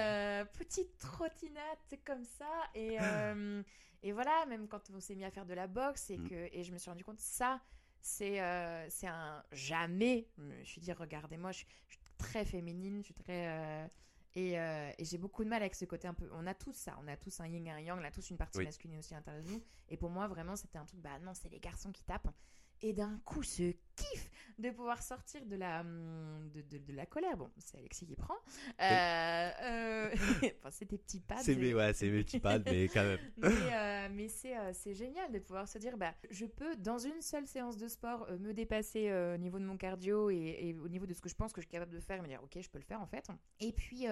C: petite trottinette comme ça. Et, <coughs> et voilà, même quand on s'est mis à faire de la boxe et, mm. que, et je me suis rendu compte, ça c'est euh, c'est un jamais. Je me suis dit, regardez-moi, je, je, suis très féminine, je suis très. Euh, et, euh, et j'ai beaucoup de mal avec ce côté un peu. On a tous ça, on a tous un yin et un yang, on a tous une partie oui. masculine aussi à l'intérieur de nous. Et pour moi, vraiment, c'était un truc, bah non, c'est les garçons qui tapent. Et d'un coup, ce kiff de pouvoir sortir de la, hum, de, de, de la colère. Bon, c'est Alexis qui prend. Euh, euh, <laughs> enfin, c'est des petits pads.
A: C'est mes, ouais, mes petits pads, <laughs> mais quand même.
C: mais, euh, mais c'est, génial de pouvoir se dire, bah, je peux, dans une seule séance de sport, me dépasser au niveau de mon cardio et, et, au niveau de ce que je pense que je suis capable de faire, me dire, ok, je peux le faire en fait. Et puis,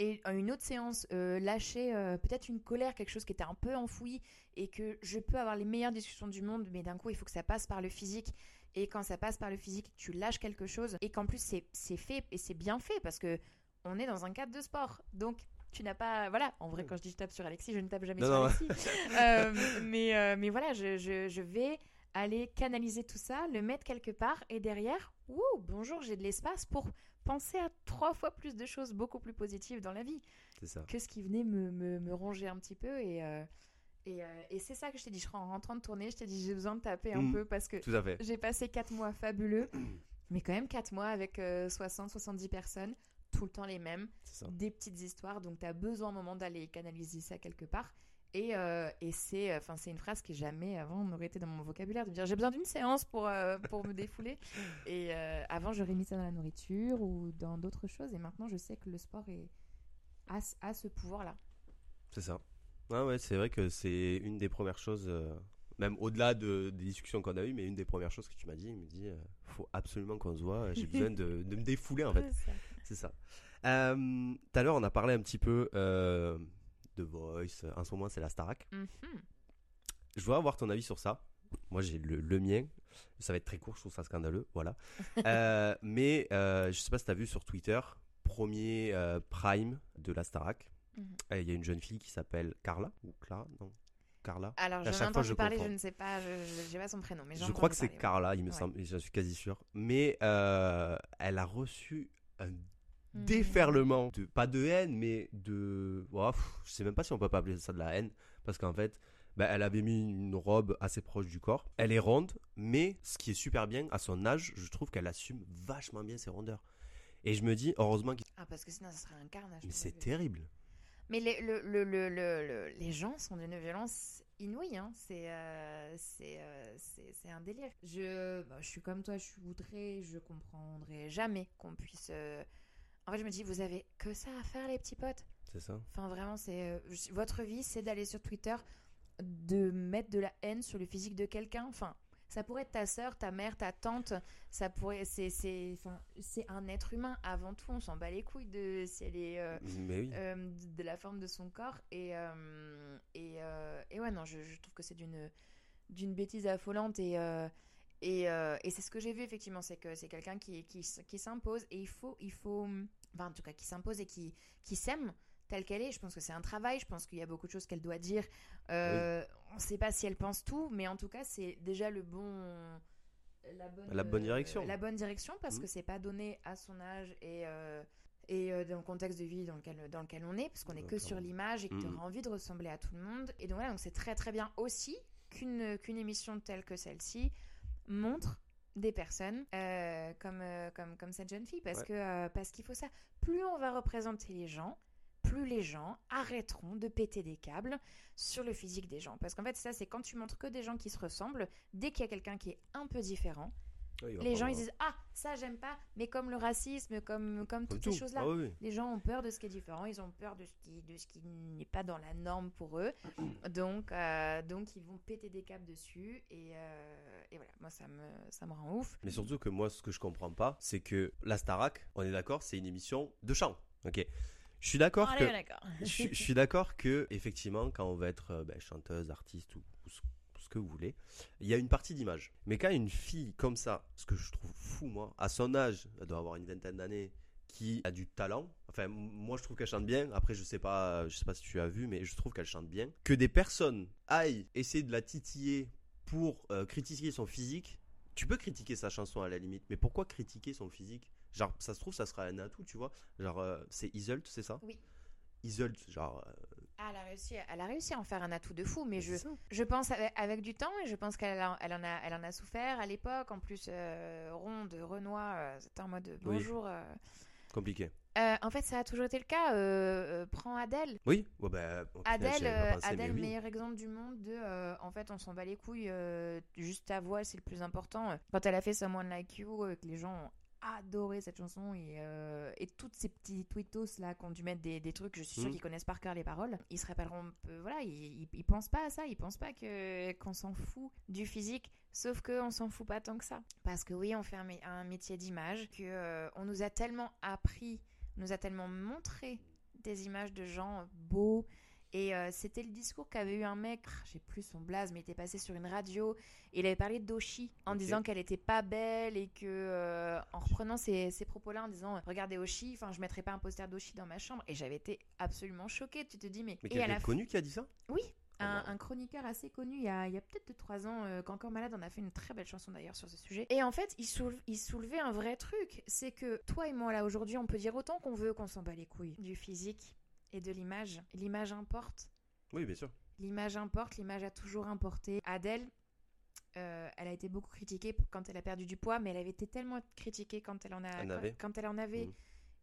C: et une autre séance, lâcher peut-être une colère, quelque chose qui était un peu enfoui et que je peux avoir les meilleures discussions du monde, mais d'un coup, il faut que ça passe par le physique. Et quand ça passe par le physique, tu lâches quelque chose et qu'en plus c'est fait et c'est bien fait parce que on est dans un cadre de sport. Donc tu n'as pas voilà en vrai quand je dis je tape sur Alexis je ne tape jamais non, sur non. Alexis <laughs> euh, mais euh, mais voilà je, je, je, vais aller canaliser tout ça, le mettre quelque part et derrière, ouh, bonjour, j'ai de l'espace pour penser à trois fois plus de choses beaucoup plus positives dans la vie
A: ça.
C: que ce qui venait me, me- me ronger un petit peu et, euh, et, euh, et c'est ça que je t'ai dit, je crois, en rentrant de tournée, je t'ai dit j'ai besoin de taper un
A: Mhm.
C: peu parce que j'ai passé 4 mois fabuleux, <clears throat> mais quand même 4 mois avec 60-70 personnes, tout le temps les mêmes, des petites histoires, donc tu as besoin un moment d'aller canaliser ça quelque part. Et, euh, et c'est enfin c'est une phrase qui jamais avant n'aurait été dans mon vocabulaire de dire j'ai besoin d'une séance pour, euh, pour me défouler. <laughs> Et euh, avant j'aurais mis ça dans la nourriture ou dans d'autres choses et maintenant je sais que le sport est, a, ce- a ce pouvoir-là.
A: C'est ça. Ouais, ouais, c'est vrai que c'est une des premières choses, euh, même au-delà de, des discussions qu'on a eues, mais une des premières choses que tu m'as dit, il me dit, euh, faut absolument qu'on se voit, <laughs> j'ai besoin de, de me défouler en fait.
C: C'est ça.
A: Euh, Tout à l'heure, on a parlé un petit peu euh, de Voice. En ce moment, c'est la Starac.
C: Mhm.
A: Je voudrais avoir ton avis sur ça. Moi, j'ai le, le mien. Ça va être très court, je trouve ça scandaleux. Voilà. <laughs> Mais je sais pas si tu as vu sur Twitter, premier euh, Prime de la Starac.
C: Mhm.
A: Il y a une jeune fille qui s'appelle Carla. Ou Clara Non. Carla.
C: Alors
A: À
C: j'en ai
A: chaque fois,
C: entendu
A: je
C: parler, je ne sais pas, je n'ai pas son prénom. Mais
A: Je crois que c'est
C: ouais.
A: Carla, il me
C: Ouais.
A: semble. J'en suis quasi sûr. Mais euh, elle a reçu un
C: Mhm.
A: déferlement de pas de haine mais de Ouah, pff, je sais même pas si on peut pas appeler ça de la haine parce qu'en fait bah, elle avait mis une robe assez proche du corps elle est ronde mais ce qui est super bien à son âge je trouve qu'elle assume vachement bien ses rondeurs et je me dis heureusement qu'il-
C: Ah, parce que sinon, ça serait un carnage.
A: mais c'est
C: le-
A: terrible
C: Mais les, le, le, le, le- le- les gens sont d'une violence inouïe. Hein. C'est euh, c'est euh, un délire. Je, bah, je suis comme toi, je suis outrée. Je comprendrai jamais qu'on puisse. euh, En fait, je me dis, vous avez que ça à faire, les petits potes.
A: c'est ça
C: Enfin, vraiment, c'est euh, votre vie, c'est d'aller sur Twitter, de mettre de la haine sur le physique de quelqu'un. Enfin, ça pourrait être ta sœur, ta mère, ta tante. Ça pourrait, c'est, c'est, enfin, c'est un être humain avant tout. On s'en bat les couilles de si elle est euh,
A: oui
C: euh, de- de la forme de son corps. Et euh, et, et ouais, non, je, je trouve que c'est d'une d'une bêtise affolante et et, et c'est ce que j'ai vu effectivement, c'est que c'est quelqu'un qui, qui, qui s'impose et il faut, il faut, enfin en tout cas qui s'impose et qui, qui s'aime telle qu'elle est. Je pense que c'est un travail, je pense qu'il y a beaucoup de choses qu'elle doit dire. Euh, On ne sait pas si elle pense tout, mais en tout cas c'est déjà le bon, la bonne,
A: La bonne
C: euh,
A: direction.
C: la bonne direction parce
A: Mhm.
C: que c'est pas donné à son âge et euh, et dans le contexte de vie dans lequel, dans lequel on est, parce qu'on est que sur l'image et que tu auras envie de ressembler à tout le monde. Et donc voilà, donc c'est très très bien aussi qu'une qu'une émission telle que celle-ci montre des personnes euh, comme, comme, comme cette jeune fille, parce
A: Ouais.
C: que euh, parce qu'il faut ça. Plus on va représenter les gens, plus les gens arrêteront de péter des câbles sur le physique des gens. Parce qu'en fait, ça, c'est quand tu montres que des gens qui se ressemblent, dès qu'il y a quelqu'un qui est un peu différent, les gens ils disent Ah, ça j'aime pas, mais comme le racisme, comme, comme toutes
A: tout.
C: ces choses-là.
A: Ah oui.
C: Les gens ont peur de ce qui est différent, ils ont peur de ce qui, de ce qui n'est pas dans la norme pour eux. <coughs> Donc, euh, donc ils vont péter des câbles dessus. Et, euh, et voilà, moi ça me, ça me rend ouf.
A: Mais surtout que moi, ce que je comprends pas, c'est que la Starac, on est d'accord, c'est une émission de chant. Ok? Je suis d'accord que. je, suis- je suis d'accord que effectivement quand on va être euh, ben, chanteuse, artiste ou, ou ce, ce que vous voulez, il y a une partie d'image. Mais quand une fille comme ça, ce que je trouve fou moi, à son âge, elle doit avoir une vingtaine d'années, qui a du talent. Enfin, moi je trouve qu'elle chante bien. Après, je sais pas, je sais pas si tu as vu, mais je trouve qu'elle chante bien. Que des personnes aillent essayer de la titiller pour euh, critiquer son physique. Tu peux critiquer sa chanson à la limite, mais pourquoi critiquer son physique Genre, ça se trouve, ça sera un atout, tu vois. Genre, euh, c'est Iseult, c'est ça?
C: Oui.
A: Iseult, genre. euh,
C: Ah, elle, a réussi, elle a réussi à en faire un atout de fou, mais je, je pense avec, avec du temps et je pense qu'elle en, elle en, a, elle en a souffert à l'époque. En plus, euh, Ronde, Renoir, c'était en mode bonjour.
A: Compliqué.
C: Euh, en fait, ça a toujours été le cas. euh, euh, prends Adèle.
A: Oui, ouais, bah, final,
C: Adèle,
A: pensé,
C: Adèle
A: oui.
C: meilleur exemple du monde de. en fait, on s'en bat les couilles. juste ta voix, c'est le plus important. Quand elle a fait Someone Like You, que les gens ont adoré cette chanson et, euh, et toutes ces petits tweetos là qui ont dû mettre des, des trucs, je suis sûre
A: Mhm.
C: qu'ils connaissent par cœur les paroles. Ils se rappelleront. euh, voilà, ils, ils, ils pensent pas à ça. Ils pensent pas que qu'on s'en fout du physique. Sauf que on s'en fout pas tant que ça. Parce que oui, on fait un métier d'image que euh, on nous a tellement appris, on nous a tellement montré des images de gens beaux. Et euh, c'était le discours qu'avait eu un mec, ah, j'ai plus son blaze, mais il était passé sur une radio. Et il avait parlé Doshi en disant qu'elle était pas belle et que, euh, en reprenant ces, ces propos-là, en disant Regardez Oshi, enfin, je mettrais pas un poster d'Oshi dans ma chambre. Et j'avais été absolument choquée. Tu te dis, mais.
A: Mais quelqu'un connu qui a dit ça?
C: Oui. un,
A: marrant.
C: un chroniqueur assez connu il y a, il y a peut-être 3 ans, euh, qu'encore malade, on a fait une très belle chanson d'ailleurs sur ce sujet. Et en fait, il, souleve- il soulevait un vrai truc. C'est que toi et moi, là, aujourd'hui, on peut dire autant qu'on veut qu'on s'en bat les couilles du physique et de l'image. L'image importe.
A: Oui, bien sûr.
C: L'image importe, l'image a toujours importé. Adèle, euh, elle a été beaucoup critiquée quand elle a perdu du poids, mais elle avait été tellement critiquée quand elle en, a, quand,
A: avait.
C: quand elle en avait.
A: Mhm.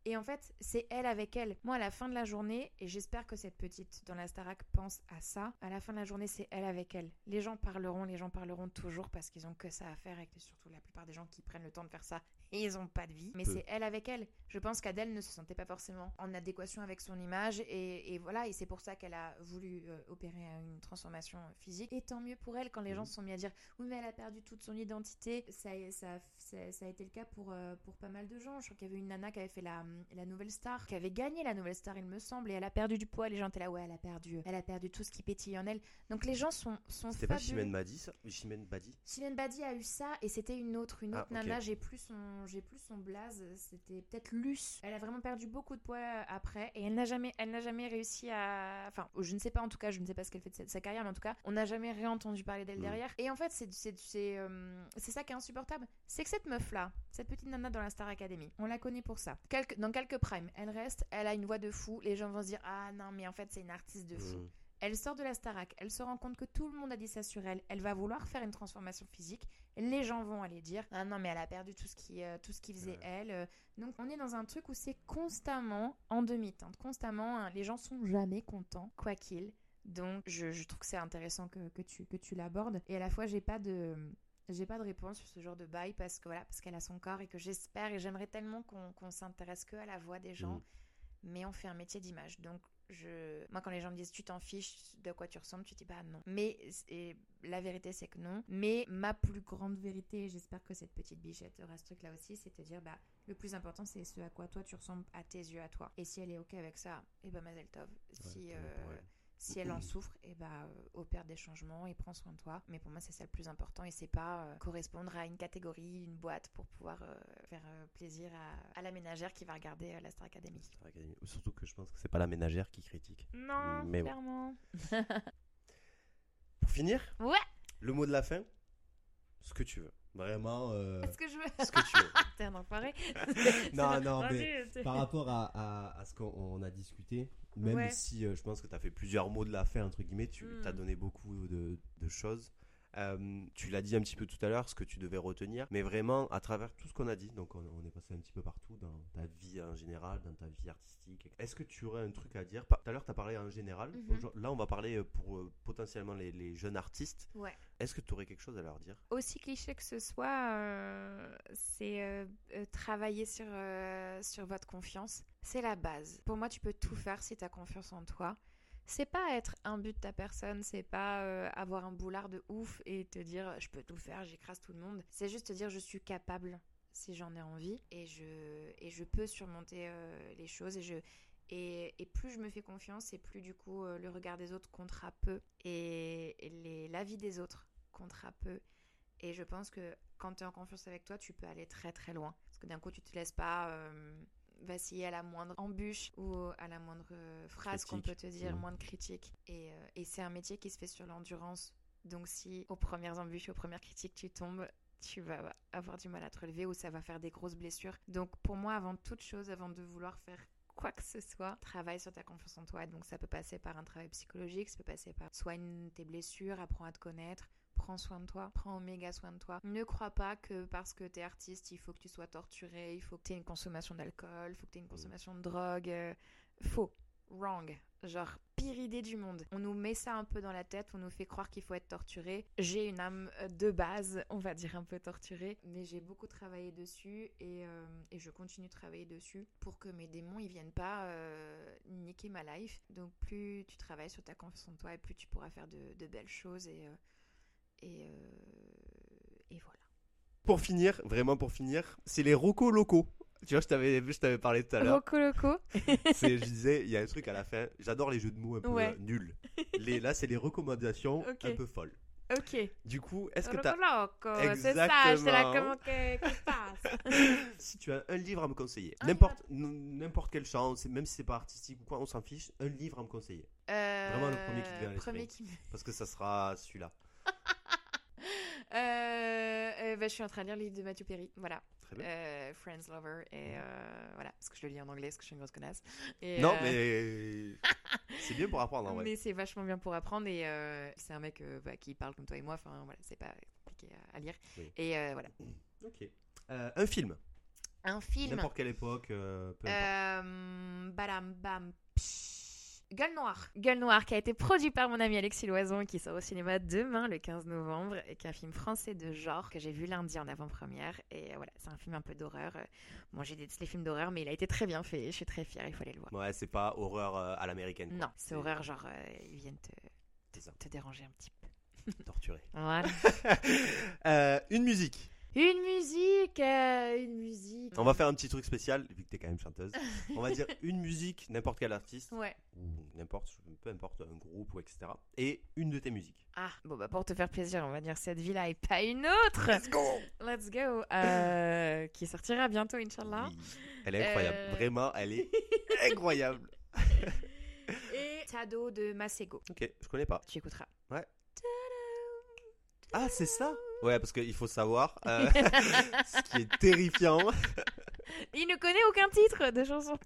C: Et en fait, c'est elle avec elle. Moi, à la fin de la journée, et j'espère que cette petite dans la Starac pense à ça, à la fin de la journée, c'est elle avec elle. Les gens parleront, les gens parleront toujours parce qu'ils ont que ça à faire et que surtout la plupart des gens qui prennent le temps de faire ça, ils ont pas de vie. Mais c'est elle avec elle. Je pense qu'Adèle ne se sentait pas forcément en adéquation avec son image et, et voilà, et c'est pour ça qu'elle a voulu euh, opérer une transformation physique. Et tant mieux pour elle quand les gens
A: Mhm.
C: se sont mis à dire oui mais elle a perdu toute son identité. Ça, ça, ça, ça a été le cas pour, euh, pour pas mal de gens. Je crois qu'il y avait une nana qui avait fait la, la nouvelle star, qui avait gagné la nouvelle star il me semble, et elle a perdu du poids. Les gens étaient là ouais elle a perdu, elle a perdu tout ce qui pétille en elle. Donc les gens sont, sont
A: C'était pas. Chimène Badi, ça? Chimène Badi?
C: Chimène Badi a eu ça et c'était une autre, une
A: Ah,
C: autre nana. J'ai plus son, j'ai plus son blaze. C'était peut-être Luce. Elle a vraiment perdu beaucoup de poids euh, après et elle n'a jamais, elle n'a jamais réussi à, enfin, je ne sais pas en tout cas, je ne sais pas ce qu'elle fait de sa, de sa carrière, mais en tout cas, on n'a jamais réentendu parler d'elle
A: Mm.
C: derrière. Et en fait, c'est, c'est, c'est, euh, c'est ça qui est insupportable, c'est que cette meuf là, cette petite nana dans la Star Academy, on la connaît pour ça. Dans quelques primes, elle reste, elle a une voix de fou. Les gens vont se dire ah non mais en fait c'est une artiste de fou.
A: Mhm.
C: Elle sort de la Starac, elle se rend compte que tout le monde a dit ça sur elle, elle va vouloir faire une transformation physique, les gens vont aller dire ah non mais elle a perdu tout ce qui, euh, tout ce qui faisait
A: Ouais.
C: elle. euh. Donc on est dans un truc où c'est constamment en demi-teinte, constamment hein, les gens sont jamais contents quoi qu'il. Donc je, je trouve que c'est intéressant que, que tu, que tu l'abordes et à la fois j'ai pas de... J'ai pas de réponse sur ce genre de bail parce que voilà parce qu'elle a son corps et que j'espère et j'aimerais tellement qu'on qu'on s'intéresse que à la voix des gens
A: Mhm.
C: mais on fait un métier d'image. Donc, je... moi, quand les gens me disent tu t'en fiches de quoi tu ressembles, tu dis bah non. Mais et la vérité, c'est que non. Mais ma plus grande vérité, et j'espère que cette petite bichette aura ce truc là aussi, c'est de dire bah le plus important, c'est ce à quoi toi tu ressembles à tes yeux à toi. Et si elle est ok avec ça, et bah Mazel Tov. Si, euh, si elle en souffre, et bah euh, opère des changements et prends soin de toi. Mais pour moi, c'est ça le plus important et c'est pas euh, correspondre à une catégorie, une boîte pour pouvoir euh, faire euh, plaisir à, à la ménagère qui va regarder euh, la Star Academy.
A: Star Academy. Surtout que je pense que c'est pas la ménagère qui critique.
C: Non,
A: Mais bon.
C: clairement. <laughs>
A: Pour finir
C: Ouais.
A: Le mot de la fin Ce que tu veux. Vraiment, euh,
C: Est-ce que je veux.
A: ce que tu veux. <laughs>
C: T'es un enfoiré. <laughs>
A: Non, non, mais par rapport à, à- à ce qu'on on a discuté, même
C: Ouais.
A: si euh, je pense que tu as fait plusieurs mots de la fin, entre guillemets, tu
C: Mm.
A: as donné beaucoup de, de choses. Euh, tu l'as dit un petit peu tout à l'heure, ce que tu devais retenir, mais vraiment à travers tout ce qu'on a dit, donc on, on est passé un petit peu partout dans ta vie en général, dans ta vie artistique. Est-ce que tu aurais un truc à dire? Tout à l'heure, tu as parlé en général.
C: Mhm.
A: Là, on va parler euh, pour euh, potentiellement les, les jeunes artistes.
C: Ouais.
A: Est-ce que tu aurais quelque chose à leur dire?
C: Aussi cliché que ce soit, euh, c'est travailler sur, sur votre confiance. C'est la base. Pour moi, tu peux tout faire si tu as confiance en toi. C'est pas être un but de ta personne, c'est pas euh, avoir un boulard de ouf et te dire je peux tout faire, j'écrase tout le monde. C'est juste te dire je suis capable si j'en ai envie et je, et je peux surmonter euh, les choses et je, et, et plus je me fais confiance et plus du coup euh, le regard des autres comptera peu et, l'avis des autres comptera peu. Et je pense que quand tu es en confiance avec toi, tu peux aller très très loin. Parce que d'un coup, tu te laisses pas vaciller à la moindre embûche ou à la moindre euh, phrase qu'on peut te dire,
A: Mhm.
C: moindre critique. Et, euh, et c'est un métier qui se fait sur l'endurance. Donc si aux premières embûches, aux premières critiques, tu tombes, tu vas avoir du mal à te relever ou ça va faire des grosses blessures. Donc pour moi, avant toute chose, avant de vouloir faire quoi que ce soit, travaille sur ta confiance en toi. Donc ça peut passer par un travail psychologique, ça peut passer par soigne tes blessures, apprends à te connaître, prends soin de toi, prends méga soin de toi. Ne crois pas que parce que t'es artiste, il faut que tu sois torturé, il faut que t'aies une consommation d'alcool, il faut que t'aies une consommation de drogue. euh, Faux. Wrong. Genre, pire idée du monde. On nous met ça un peu dans la tête, on nous fait croire qu'il faut être torturé. J'ai une âme euh, de base, on va dire un peu torturée, mais j'ai beaucoup travaillé dessus et, euh, et je continue de travailler dessus pour que mes démons ils viennent pas euh, niquer ma life. Donc plus tu travailles sur ta confiance en toi et plus tu pourras faire de, de belles choses et, euh, et, euh, et voilà.
A: Pour finir, vraiment pour finir, c'est les rocos locaux. Tu vois, je t'avais, je t'avais parlé tout à l'heure.
C: Loco. <laughs>
A: C'est- je disais, il y a un truc à la fin. J'adore les jeux de mots un peu
C: Ouais.
A: euh, nuls. Les, là, c'est les recommandations <laughs> un peu folles.
C: ok.
A: Du coup, est-ce que t'as,
C: Loco, c'est ça, j'étais là
A: Exactement.
C: comment que, qui passe. <laughs>
A: si tu as un livre à me conseiller, n'importe, n'importe quel c'est- même si c'est pas artistique ou quoi, on s'en fiche, un livre à me conseiller.
C: Euh,
A: Vraiment le premier qui te vient à l'esprit.
C: premier qui me-
A: Parce que ça sera celui-là.
C: Euh, euh, bah, je suis en train de lire le livre de Matthew Perry. Voilà.
A: Très bien.
C: Euh, Friends Lover. Et euh, voilà. Parce que je le lis en anglais, parce que je suis une grosse connasse. Et,
A: non, mais <laughs> c'est bien pour apprendre en vrai.
C: Mais c'est vachement bien pour apprendre. Et c'est un mec bah, qui parle comme toi et moi. Enfin, voilà, c'est pas compliqué à, à lire.
A: Oui.
C: Et voilà. <clears throat>
A: Ok. Un film,
C: Un film.
A: n'importe quelle époque, peu importe.
C: Bam, psh. Gueule Noire. Gueule Noire qui a été produit par mon ami Alexis Loison et qui sort au cinéma demain le 15 novembre et qui est un film français de genre que j'ai vu lundi en avant-première et euh, voilà c'est un film un peu d'horreur. Euh, Bon j'ai détesté les films d'horreur mais il a été très bien fait je suis très fière il faut aller le voir.
A: Ouais, c'est pas horreur euh, à l'américaine.
C: Non c'est horreur genre euh, ils viennent te, te déranger un petit peu.
A: torturé.
C: Voilà. <laughs>
A: Euh, une musique.
C: Une musique, euh, une musique.
A: On va faire un petit truc spécial, vu que t'es quand même chanteuse. <laughs> On va dire une musique, n'importe quel artiste,
C: Ouais.
A: ou n'importe, peu importe, un groupe, ou etc. Et une de tes musiques.
C: Ah, bon, bah pour te faire plaisir, on va dire cette vie-là et pas une autre.
A: Let's go
C: Let's go. Euh, qui sortira bientôt, Inch'Allah.
A: Oui. Elle est incroyable.
C: Euh.
A: Vraiment, elle est <laughs> incroyable.
C: Et Tado de Masego.
A: Ok, je connais pas.
C: Tu écouteras.
A: Ah, c'est ça Ouais, parce qu'il faut savoir, euh, <laughs> ce qui est terrifiant.
C: Il ne connaît aucun titre de chanson.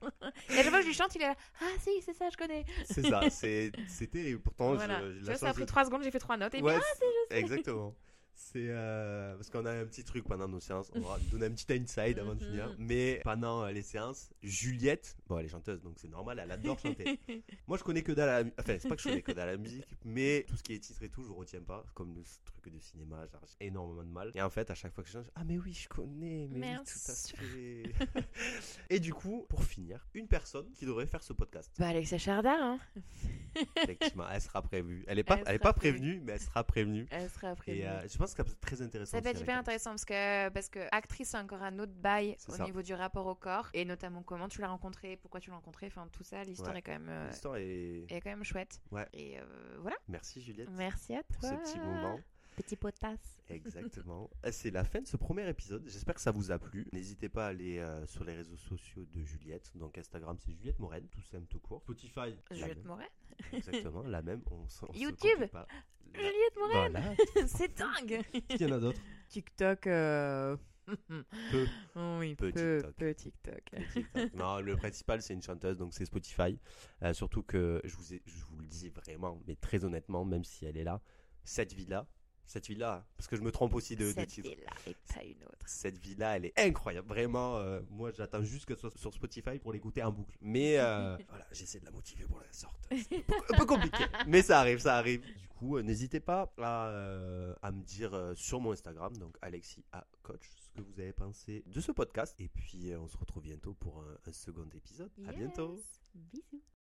C: Et à chaque fois que je lui chante, il est là. Ah si, c'est ça, je connais.
A: C'est ça, c'est terrible. Pourtant,
C: voilà.
A: je,
C: Tu
A: la
C: vois, ça a pris
A: de-
C: 3 secondes, j'ai fait 3 notes. Et
A: Ouais,
C: bien, ah, c'est je sais.
A: Exactement. C'est euh, parce qu'on a un petit truc pendant nos séances. On va donner un petit inside avant de
C: Mhm.
A: finir. Mais pendant euh, les séances, Juliette, bon, elle est chanteuse, donc c'est normal, elle adore chanter. <laughs> Moi, je connais que dalle à la Enfin, c'est pas que je connais que dalle à la musique, mais tout ce qui est titre et tout, je retiens pas. Comme le truc de cinéma, j'ai énormément de mal. Et en fait, à chaque fois que je chante, je- ah, mais oui, je connais, mais oui, tout à fait. <laughs> et du coup, pour finir, une personne qui devrait faire ce podcast.
C: Bah, Alexia Chardin, hein. <laughs>
A: Effectivement, elle sera prévue. Elle est pas,
C: Elle
A: elle est pas prévenue, mais elle sera prévenue.
C: Elle sera après.
A: Et euh, je pense que c'est très intéressant.
C: Ça peut être hyper intéressant parce que, parce que actrice, c'est encore un autre bail au
A: ça.
C: niveau du rapport au corps et notamment comment tu l'as rencontré, pourquoi tu l'as rencontré, enfin tout ça, l'histoire
A: Ouais.
C: est quand même, euh,
A: L'histoire est.
C: est quand même chouette.
A: Ouais.
C: Et euh, voilà.
A: Merci Juliette
C: Merci à
A: pour
C: toi.
A: ce petit moment.
C: Petit potasse.
A: Exactement. Euh, C'est la fin de ce premier épisode. J'espère que ça vous a plu. N'hésitez pas à aller euh, sur les réseaux sociaux de Juliette. Donc Instagram, c'est Juliette Moren, tout simple, tout court. Spotify,
C: Juliette. Moret.
A: Exactement, la même. On, on <laughs>
C: YouTube.
A: complique pas. La-
C: Juliette Moret.
A: Voilà. <laughs>
C: c'est dingue.
A: Il y en a d'autres. <laughs>
C: TikTok. euh,
A: Peu.
C: oui,
A: Peu
C: peu,
A: TikTok.
C: peu TikTok.
A: TikTok. non, le principal, c'est une chanteuse, donc c'est Spotify. Euh, surtout que je vous, ai- je vous le dis vraiment, mais très honnêtement, même si elle est là, cette vie-là, cette vie-là, parce que je me trompe aussi de, de
C: Cette
A: titre.
C: là et pas une autre.
A: Cette vie-là, elle est incroyable. Vraiment, euh, moi, j'attends juste que ce soit sur Spotify pour l'écouter en boucle. Mais euh, <laughs> voilà, j'essaie de la motiver pour la sorte. C'est un peu, un peu compliqué. Mais ça arrive, ça arrive. Du coup, euh, n'hésitez pas à, à me dire sur mon Instagram, donc Alexis A Coach, ce que vous avez pensé de ce podcast. Et puis, on se retrouve bientôt pour un, un second épisode. À bientôt.
C: Yes. Bisous.